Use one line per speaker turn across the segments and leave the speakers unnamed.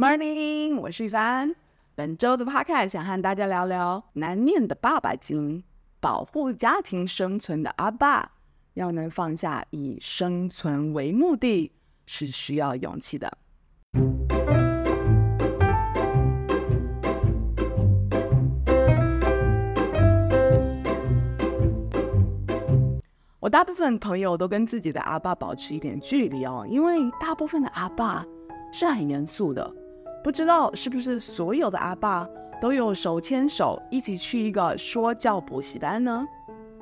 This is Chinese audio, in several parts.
Morning，我是宇凡。本周的 Podcast 想和大家聊聊难念的爸爸经。保护家庭生存的阿爸，要能放下以生存为目的，是需要勇气的。我大部分朋友都跟自己的阿爸保持一点距离哦，因为大部分的阿爸是很严肃的。不知道是不是所有的阿爸都有手牵手一起去一个说教补习班呢？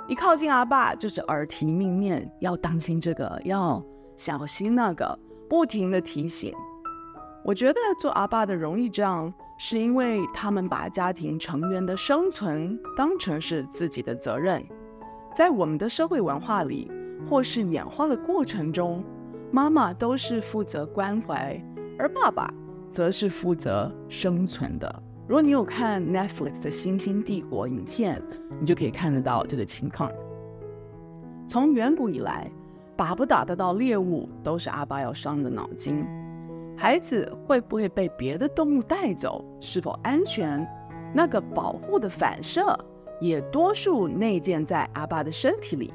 一靠近阿爸就是耳提命面，要当心这个，要小心那个，不停的提醒。我觉得做阿爸的容易这样，是因为他们把家庭成员的生存当成是自己的责任。在我们的社会文化里，或是演化的过程中，妈妈都是负责关怀，而爸爸则是负责生存的。如果你有看 Netflix 的《星星帝国》影片，你就可以看得到这个情况。从远古以来，打不打得到猎物都是阿爸要伤的脑筋。孩子会不会被别的动物带走，是否安全，那个保护的反射也多数内建在阿爸的身体里。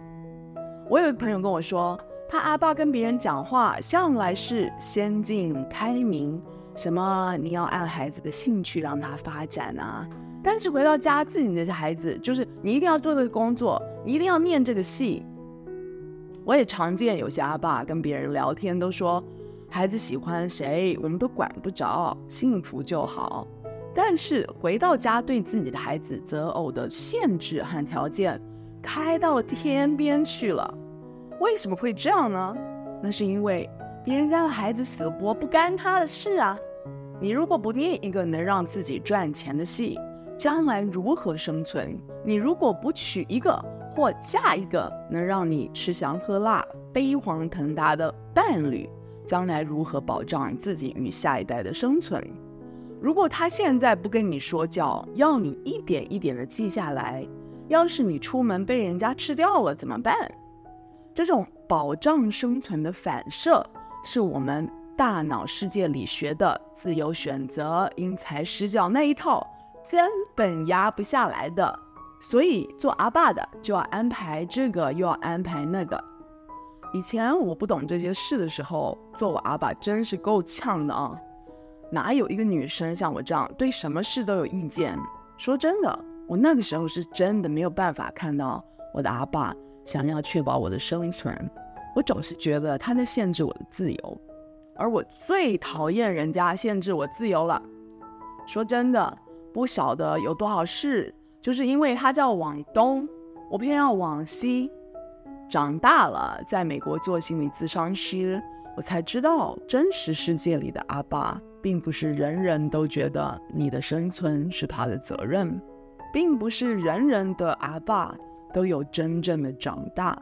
我有一个朋友跟我说，他阿爸跟别人讲话向来是先进开明。什么？你要按孩子的兴趣让他发展啊！但是回到家，自己的孩子就是你一定要做这个工作，你一定要念这个戏。我也常见有些阿爸跟别人聊天都说，孩子喜欢谁我们都管不着，幸福就好。但是回到家，对自己的孩子择偶的限制和条件开到天边去了。为什么会这样呢？那是因为。别人家的孩子死活不干他的事啊！你如果不念一个能让自己赚钱的戏，将来如何生存？你如果不娶一个或嫁一个能让你吃香喝辣、飞黄腾达的伴侣，将来如何保障自己与下一代的生存？如果他现在不跟你说教，要你一点一点的记下来，要是你出门被人家吃掉了怎么办？这种保障生存的反射。是我们大脑世界里学的自由选择、因材施教那一套，根本压不下来的。所以做阿爸的就要安排这个，又要安排那个。以前我不懂这些事的时候，做我阿爸真是够呛的啊！哪有一个女生像我这样，对什么事都有意见？说真的，我那个时候是真的没有办法看到我的阿爸想要确保我的生存。我总是觉得他在限制我的自由，而我最讨厌人家限制我自由了。说真的，不晓得有多少事，就是因为他叫往东，我偏要往西。长大了，在美国做心理咨商师，我才知道，真实世界里的阿爸，并不是人人都觉得你的生存是他的责任，并不是人人的阿爸都有真正的长大。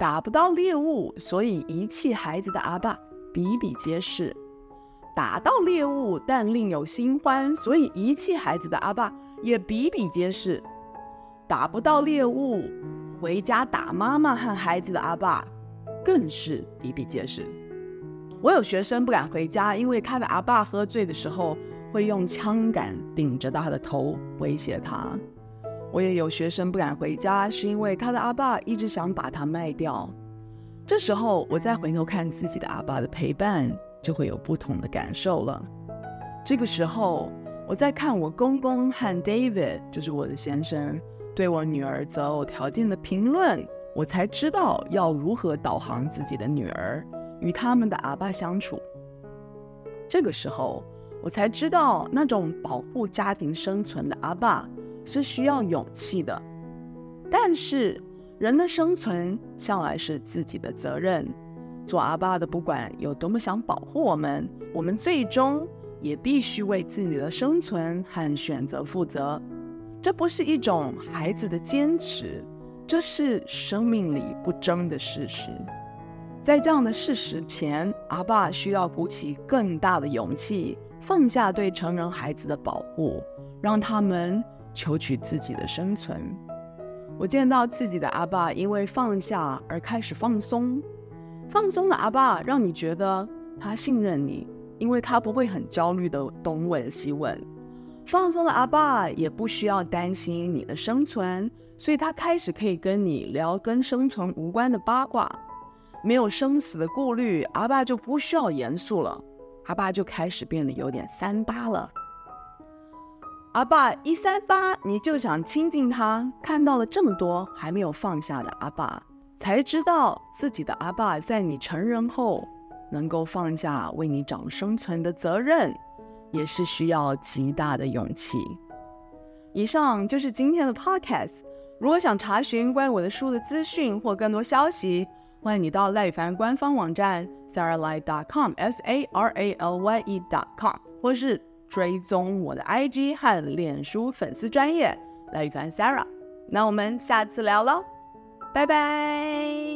打不到猎物，所以遗弃孩子的阿爸比比皆是；打到猎物，但另有新欢，所以遗弃孩子的阿爸也比比皆是。打不到猎物，回家打妈妈和孩子的阿爸更是比比皆是。我有学生不敢回家，因为他的阿爸喝醉的时候会用枪杆顶着他的头威胁他。我也有学生不敢回家，是因为他的阿爸一直想把他卖掉。这时候，我再回头看自己的阿爸的陪伴，就会有不同的感受了。这个时候，我在看我公公和 David，就是我的先生，对我女儿择偶条件的评论，我才知道要如何导航自己的女儿与他们的阿爸相处。这个时候，我才知道那种保护家庭生存的阿爸。是需要勇气的，但是人的生存向来是自己的责任。做阿爸的，不管有多么想保护我们，我们最终也必须为自己的生存和选择负责。这不是一种孩子的坚持，这是生命里不争的事实。在这样的事实前，阿爸需要鼓起更大的勇气，放下对成人孩子的保护，让他们。求取自己的生存。我见到自己的阿爸因为放下而开始放松，放松的阿爸让你觉得他信任你，因为他不会很焦虑的东问西问。放松的阿爸也不需要担心你的生存，所以他开始可以跟你聊跟生存无关的八卦。没有生死的顾虑，阿爸就不需要严肃了。阿爸就开始变得有点三八了。阿爸一三八，你就想亲近他。看到了这么多还没有放下的阿爸，才知道自己的阿爸在你成人后能够放下为你找生存的责任，也是需要极大的勇气。以上就是今天的 podcast。如果想查询关于我的书的资讯或更多消息，欢迎你到赖宇凡官方网站 saralye.com，s a r a l y e dot com 或是追踪我的 IG 和脸书粉丝专页赖宇凡 Sarah，。那我们下次聊喽，拜拜。